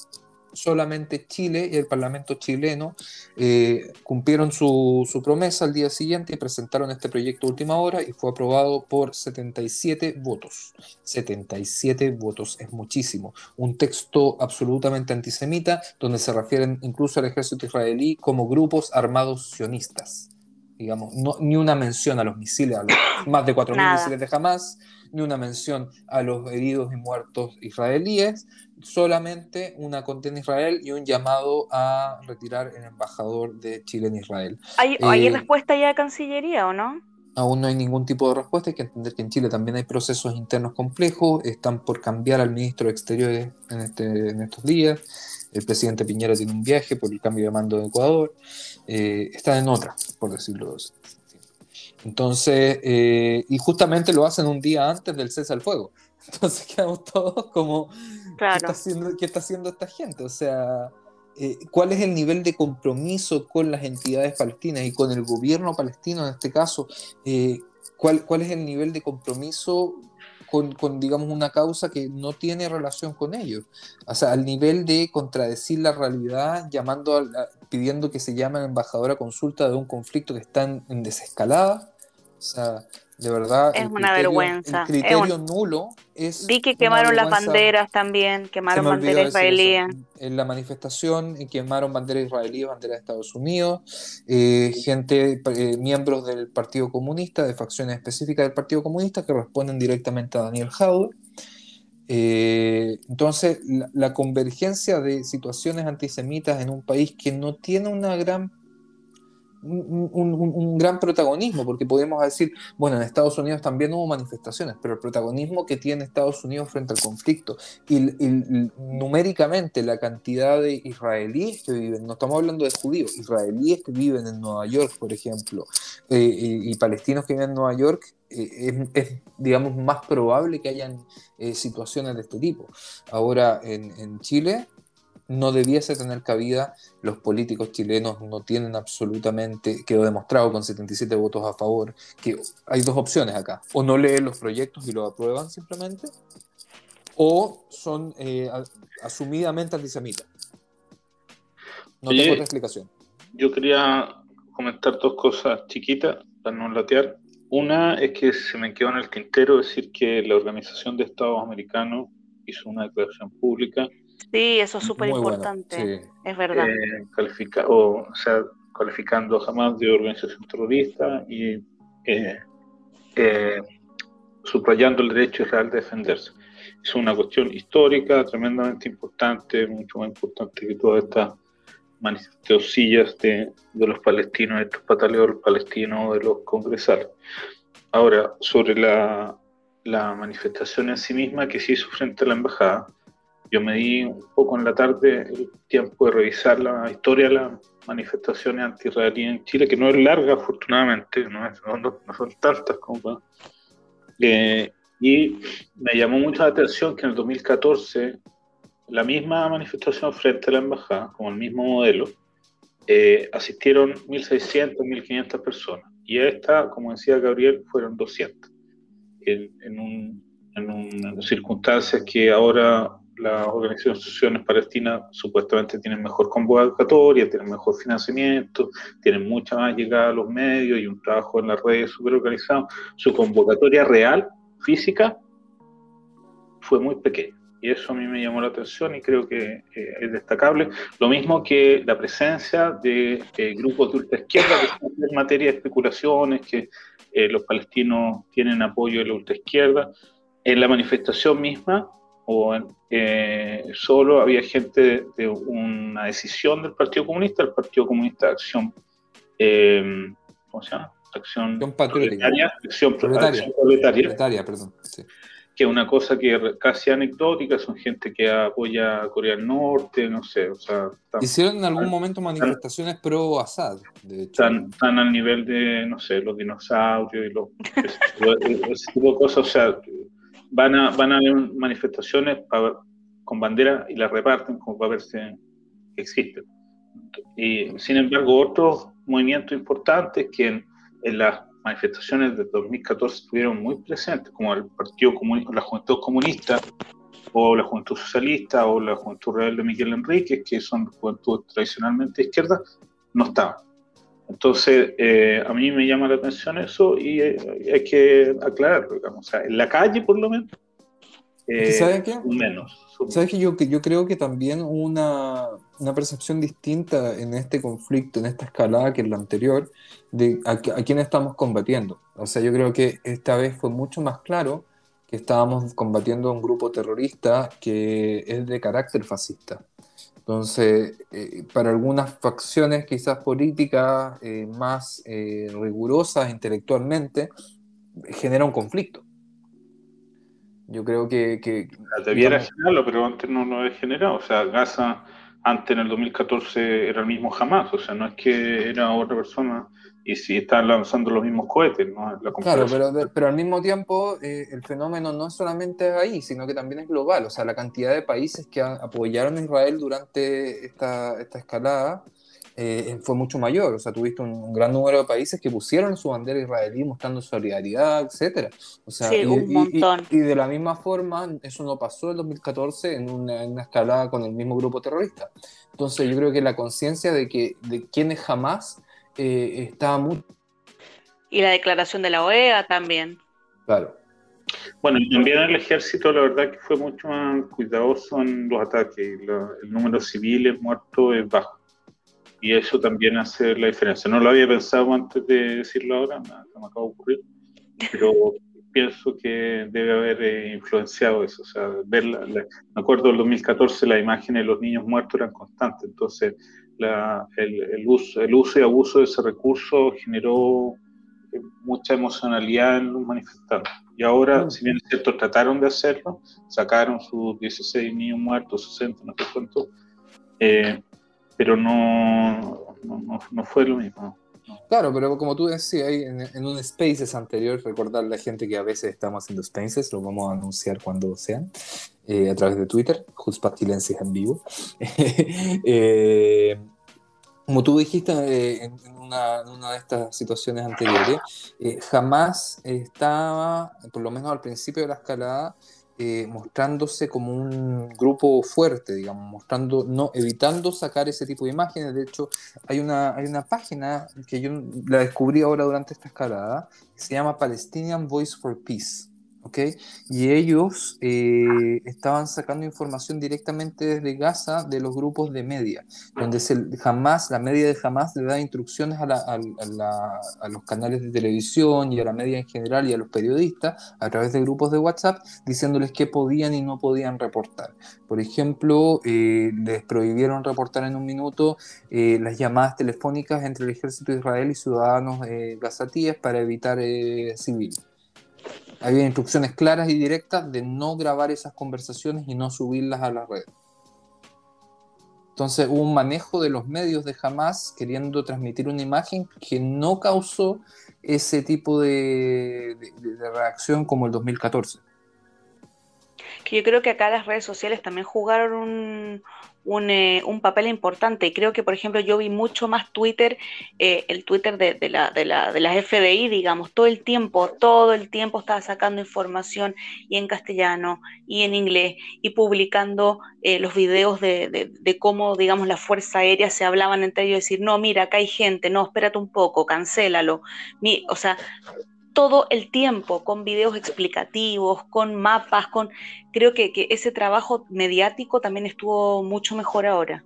solamente Chile y el Parlamento chileno eh, cumplieron su, promesa al día siguiente y presentaron este proyecto a última hora y fue aprobado por 77 votos. 77 votos es muchísimo. Un texto absolutamente antisemita donde se refieren incluso al ejército israelí como grupos armados sionistas. Digamos, no, ni una mención a los misiles, a los más de 4.000 misiles de Hamas, ni una mención a los heridos y muertos israelíes, solamente una condena a Israel y un llamado a retirar el embajador de Chile en Israel. ¿Hay, ¿hay eh, respuesta ya de Cancillería o no? Aún no hay ningún tipo de respuesta, hay que entender que en Chile también hay procesos internos complejos, están por cambiar al ministro de Exteriores en, este, en estos días, el presidente Piñera tiene un viaje por el cambio de mando de Ecuador, eh, están en otra, por decirlo así. Entonces, eh, y justamente lo hacen un día antes del cese al fuego. Entonces quedamos todos como, ¿qué, está haciendo, ¿qué está haciendo esta gente? O sea, eh, ¿cuál es el nivel de compromiso con las entidades palestinas y con el gobierno palestino en este caso? Eh, ¿cuál, ¿Cuál es el nivel de compromiso con, con, digamos, una causa que no tiene relación con ellos. O sea, al nivel de contradecir la realidad, llamando a, pidiendo que se llame a consulta de un conflicto que está en, en desescalada. O sea, de verdad. Es una vergüenza. El criterio nulo es. Vi que quemaron las banderas también, quemaron banderas israelíes. En la manifestación quemaron banderas israelíes, banderas de Estados Unidos, eh, gente, eh, miembros del Partido Comunista, de facciones específicas del Partido Comunista, que responden directamente a Daniel Howard. Eh, entonces, la convergencia de situaciones antisemitas en un país que no tiene una gran un, gran protagonismo, porque podemos decir, bueno, en Estados Unidos también hubo manifestaciones, pero el protagonismo que tiene Estados Unidos frente al conflicto y, numéricamente la cantidad de israelíes que viven, no estamos hablando de judíos, israelíes que viven en Nueva York, por ejemplo, eh, y, palestinos que viven en Nueva York, eh, es, digamos, más probable que hayan eh, situaciones de este tipo. Ahora, en, en Chile, no debiese tener cabida, los políticos chilenos no tienen absolutamente, quedó demostrado con 77 votos a favor, que hay dos opciones acá, o no leen los proyectos y lo aprueban simplemente, o son eh, asumidamente antisemitas. No tengo otra explicación. Yo quería comentar dos cosas chiquitas para no latear. Una es que se me quedó en el tintero decir que la Organización de Estados Americanos hizo una declaración pública Sí, eso es súper importante, es verdad. Eh, o, sea, calificando jamás de organización terrorista y eh, eh, subrayando el derecho israel de defenderse. Es una cuestión histórica, tremendamente importante, mucho más importante que todas estas manifestaciones de, de los palestinos, de estos pataleos palestinos, de los congresales. Ahora, sobre la, la manifestación en sí misma que se hizo frente a la embajada, yo me di un poco en la tarde el tiempo de revisar la historia de las manifestaciones anti-israelíes en Chile, que no es larga, afortunadamente, no, son tantas como eh, y me llamó mucho la atención que en el 2014 la misma manifestación frente a la embajada, con el mismo modelo, eh, asistieron 1.600, 1.500 personas. Y esta, como decía Gabriel, fueron 200. En, en, un, en circunstancias que ahora las organizaciones palestinas supuestamente tienen mejor convocatoria, tienen mejor financiamiento, tienen mucha más llegada a los medios y un trabajo en las redes súper organizado. Su convocatoria real, física, fue muy pequeña. Y eso a mí me llamó la atención y creo que es destacable. Lo mismo que la presencia de grupos de ultraizquierda que en materia de especulaciones, que eh, los palestinos tienen apoyo de la ultraizquierda. En la manifestación misma o eh, solo había gente de, una decisión del Partido Comunista, el Partido Comunista de Acción, eh, ¿cómo se llama? Acción, proletaria, acción, proletaria, perdón, que es una cosa que casi anecdótica, son gente que apoya a Corea del Norte, no sé, o sea... Hicieron en algún momento manifestaciones pro Assad, de hecho. Están, al nivel de, no sé, los dinosaurios y los, ese, tipo de cosas, o sea, van a, van a haber manifestaciones con bandera y las reparten como para ver si existen. Y sin embargo, otros movimientos importantes que en, las manifestaciones de 2014 estuvieron muy presentes, como el Partido Comunista, la Juventud Comunista, o la Juventud Socialista, o la Juventud Real de Miguel Enrique, que son juventudes tradicionalmente izquierdas, no estaban. Entonces, eh, a mí me llama la atención eso y eh, hay que aclararlo, digamos. O sea, en la calle, por lo menos, eh, ¿Sabes qué? Menos. ¿Sabes qué? Yo, yo creo que también una, una, percepción distinta en este conflicto, en esta escalada que en la anterior, de a, a quién estamos combatiendo. O sea, yo creo que esta vez fue mucho más claro que estábamos combatiendo a un grupo terrorista que es de carácter fascista. Entonces, eh, para algunas facciones quizás políticas eh, más eh, rigurosas intelectualmente, genera un conflicto. Yo creo que... que Debiera generarlo, pero antes no lo había generado. O sea, Gaza antes en el 2014 era el mismo jamás. O sea, no es que era otra persona y si están lanzando los mismos cohetes, ¿no? claro, pero, pero al mismo tiempo eh, el fenómeno no es solamente ahí, sino que también es global. O sea, la cantidad de países que apoyaron a Israel durante esta, esta escalada eh, fue mucho mayor. O sea, tuviste un, gran número de países que pusieron su bandera israelí mostrando solidaridad, etcétera. O sea, sí, y, un montón. Y, de la misma forma, eso no pasó en 2014 en una, en una escalada con el mismo grupo terrorista. Entonces, yo creo que la conciencia de que de quienes jamás eh, está muy... Y la declaración de la OEA también. Claro. Bueno, también el ejército, la verdad que fue mucho más cuidadoso en los ataques. el número de civiles muertos es bajo. Y eso también hace la diferencia. No lo había pensado antes de decirlo ahora, me, me acaba de ocurrir, pero pienso que debe haber eh, influenciado eso. O sea, ver me acuerdo del 2014 la imagen de los niños muertos eran constantes. Entonces, el, uso, el uso y abuso de ese recurso generó eh, mucha emocionalidad en los manifestantes. Y ahora, mm. si bien es cierto, trataron de hacerlo, sacaron sus 16 niños muertos, 60, no sé cuánto, eh, pero no, no, fue lo mismo. Claro, pero como tú decías, en, en, un Spaces anterior, recordar a la gente que a veces estamos haciendo Spaces, lo vamos a anunciar cuando sean, eh, a través de Twitter, Juspatilensis en vivo. eh, como tú dijiste eh, en, una, de estas situaciones anteriores, eh, jamás estaba, por lo menos al principio de la escalada, eh, mostrándose como un grupo fuerte, digamos, mostrando, no, evitando sacar ese tipo de imágenes. De hecho, hay una, hay una página que yo la descubrí ahora durante esta escalada, se llama Palestinian Voice for Peace. ¿Okay? Y ellos eh, estaban sacando información directamente desde Gaza de los grupos de media, donde se, jamás, la media de jamás le da instrucciones a, a, los canales de televisión y a la media en general y a los periodistas a través de grupos de WhatsApp diciéndoles qué podían y no podían reportar. Por ejemplo, eh, les prohibieron reportar en un minuto eh, las llamadas telefónicas entre el ejército de Israel y ciudadanos gazatíes para evitar civiles había instrucciones claras y directas de no grabar esas conversaciones y no subirlas a la red. Entonces hubo un manejo de los medios de Hamas queriendo transmitir una imagen que no causó ese tipo de, reacción como el 2014. Yo creo que acá las redes sociales también jugaron un, un, eh, un, papel importante. Y creo que, por ejemplo, yo vi mucho más Twitter, eh, el Twitter de, la, de, la, de las FBI, digamos, todo el tiempo, todo el tiempo estaba sacando información y en castellano y en inglés y publicando eh, los videos de, de, cómo, digamos, la Fuerza Aérea se hablaban entre ellos, decir, no, mira, acá hay gente, no, espérate un poco, cancélalo. Mi, o sea, todo el tiempo con videos explicativos, con mapas, con creo que, que, ese trabajo mediático también estuvo mucho mejor ahora.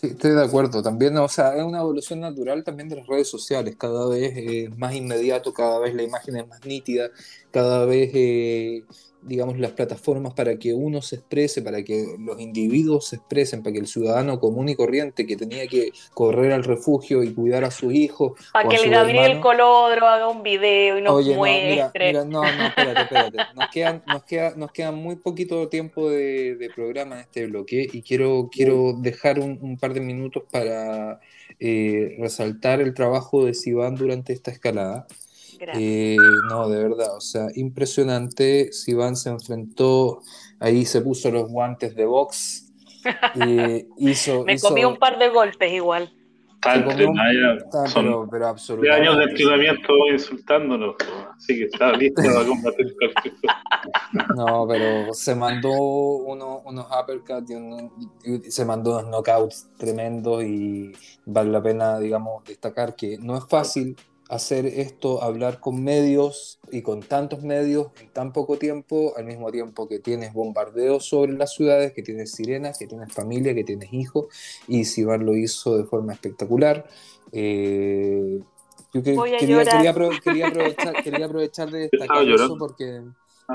Sí, estoy de acuerdo. También, o sea, es una evolución natural también de las redes sociales. Cada vez es más inmediato, cada vez la imagen es más nítida, cada vez eh, digamos, las plataformas para que uno se exprese, para que los individuos se expresen, para que el ciudadano común y corriente que tenía que correr al refugio y cuidar a sus hijos. Para que el Gabriel Colodro haga un video y nos muestre. No, no, no, espérate, espérate. Nos, quedan, nos, queda, nos queda muy poquito tiempo de, de, programa en este bloque y quiero, quiero dejar un, un par de minutos para eh, resaltar el trabajo de Sivan durante esta escalada. Eh, no, de verdad, o sea, impresionante. Sivan se enfrentó, ahí se puso los guantes de box. Y hizo, Me comí un par de golpes igual. son pero, absolutamente. años de entrenamiento insultándonos, así que está listo para combatir cualquier No, pero se mandó uno, unos uppercuts y, se mandó unos knockouts tremendos y vale la pena, digamos, destacar que no es fácil hacer esto, hablar con medios y con tantos medios en tan poco tiempo, al mismo tiempo que tienes bombardeos sobre las ciudades, que tienes sirenas, que tienes familia, que tienes hijos, y Sivan lo hizo de forma espectacular. Eh, yo quería, quería, aprovechar, quería, aprovechar, de destacar eso porque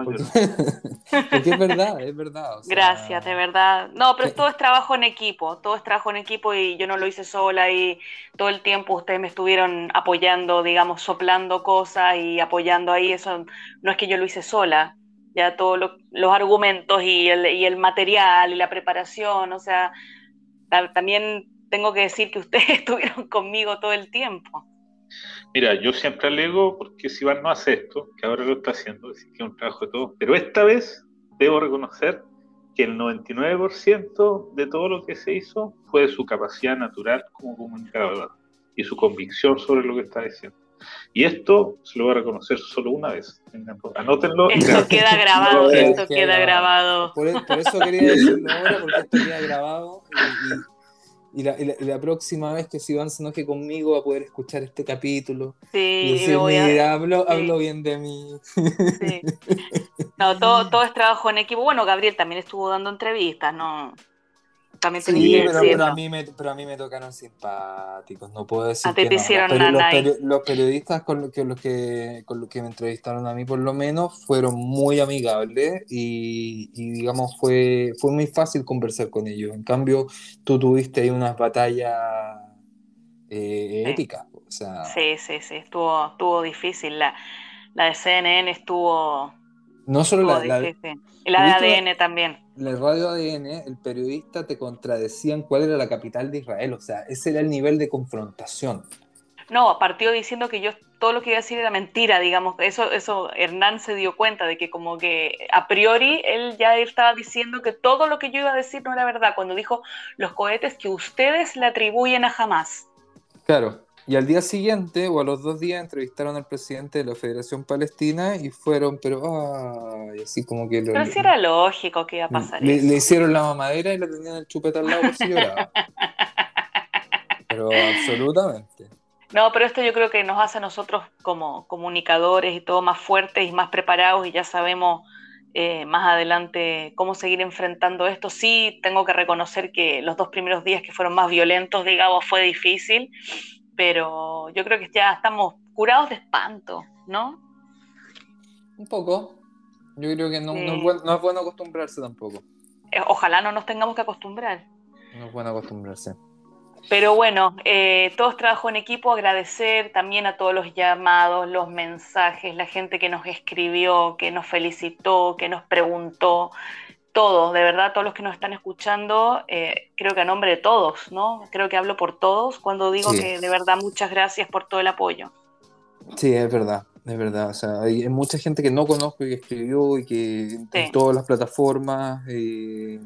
Porque, es verdad, es verdad. Gracias, de verdad. No, pero todo es trabajo en equipo, todo es trabajo en equipo y yo no lo hice sola y todo el tiempo ustedes me estuvieron apoyando, digamos, soplando cosas y apoyando ahí. Eso no es que yo lo hice sola, ya todos los argumentos y el, y el material y la preparación, o sea, también tengo que decir que ustedes estuvieron conmigo todo el tiempo. Mira, yo siempre alego porque si Iván no hace esto, que ahora lo está haciendo, es que es un trabajo de todos, pero esta vez debo reconocer que el 99% de todo lo que se hizo fue de su capacidad natural como comunicador y su convicción sobre lo que está diciendo. Y esto se lo voy a reconocer solo una vez. Anótenlo. Esto queda grabado, esto queda grabado. Por, eso quería decirlo ahora, porque esto queda grabado. y y la, la, próxima vez que Sivan se enoje conmigo va a poder escuchar este capítulo. Sí, y decir, voy a... hablo, hablo bien de mí. Sí. No, todo, todo es trabajo en equipo. Bueno, Gabriel también estuvo dando entrevistas, ¿no? También sí, pero, pero, a mí me, pero a mí me tocaron simpáticos, no puedo decir. A ti te hicieron los, periodistas con los, que, los que, con los que me entrevistaron a mí, por lo menos, fueron muy amigables y, y, digamos, fue, fue muy fácil conversar con ellos. En cambio, tú tuviste ahí unas batallas eh, sí. éticas. O sea, sí, sí, sí, estuvo, estuvo difícil. La, la de CNN estuvo. No solo la, difícil. la, la de ADN también la radio ADN, el periodista te contradecían cuál era la capital de Israel, o sea, ese era el nivel de confrontación. No, partió diciendo que yo todo lo que iba a decir era mentira, digamos, eso, eso Hernán se dio cuenta de que como que a priori él ya estaba diciendo que todo lo que yo iba a decir no era verdad, cuando dijo los cohetes que ustedes le atribuyen a Hamas. Claro, y al día siguiente, o a los dos días, entrevistaron al presidente de la Federación Palestina y fueron, pero, así como que... Lo, pero si era lógico que iba a pasar le, eso. Le hicieron la mamadera y le tenían el chupete al lado por si lloraba. pero absolutamente. No, pero esto yo creo que nos hace a nosotros como comunicadores y todo más fuertes y más preparados y ya sabemos eh, más adelante cómo seguir enfrentando esto. Sí, tengo que reconocer que los dos primeros días que fueron más violentos, digamos, fue difícil pero yo creo que ya estamos curados de espanto, ¿no? Un poco. Yo creo que no, no, es, bueno, no es, bueno, acostumbrarse tampoco. Eh, ojalá no nos tengamos que acostumbrar. No es bueno acostumbrarse. Pero bueno, eh, todo es trabajo en equipo, agradecer también a todos los llamados, los mensajes, la gente que nos escribió, que nos felicitó, que nos preguntó todos, de verdad, todos los que nos están escuchando, eh, creo que a nombre de todos, ¿no? Creo que hablo por todos cuando digo sí. que de verdad muchas gracias por todo el apoyo. Sí, es verdad. Es verdad, o sea, hay, mucha gente que no conozco y que escribió y que en todas las plataformas. Eh,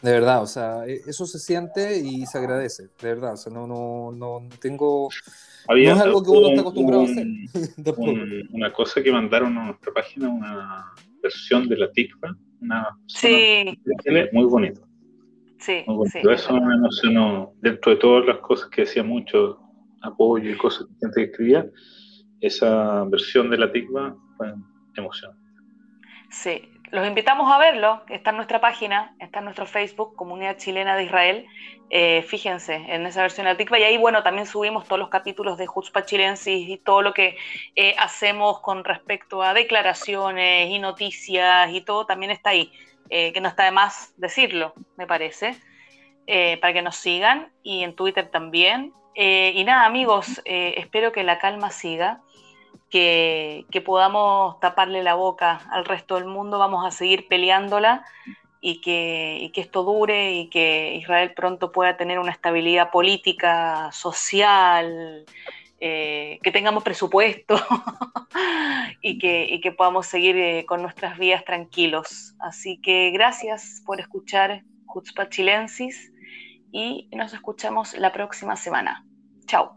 de verdad, o sea, e, eso se siente y se agradece, de verdad. O sea, no, no, no tengo. no es algo que uno está acostumbrado a hacer. una cosa que mandaron a nuestra página, una versión de la TICFA, una sí. muy bonito. Sí, sí Eso me emocionó. Dentro de todas las cosas que hacía mucho, apoyo y cosas que gente escribía, esa versión de la TICFA fue emocionante. Sí, los invitamos a verlo, está en nuestra página, está en nuestro Facebook, Comunidad Chilena de Israel. Eh, fíjense en esa versión de. Y ahí, bueno, también subimos todos los capítulos de Jutzpa Chilensis y todo lo que eh, hacemos con respecto a declaraciones y noticias y todo, también está ahí. Eh, que no está de más decirlo, me parece, para que nos sigan y en Twitter también. y nada, amigos, espero que la calma siga que, podamos taparle la boca al resto del mundo, vamos a seguir peleándola y que, esto dure y que Israel pronto pueda tener una estabilidad política, social, eh, que tengamos presupuesto y, que, que, podamos seguir eh, con nuestras vidas tranquilos. Así que gracias por escuchar Jutzpa Chilensis y nos escuchamos la próxima semana. Chao.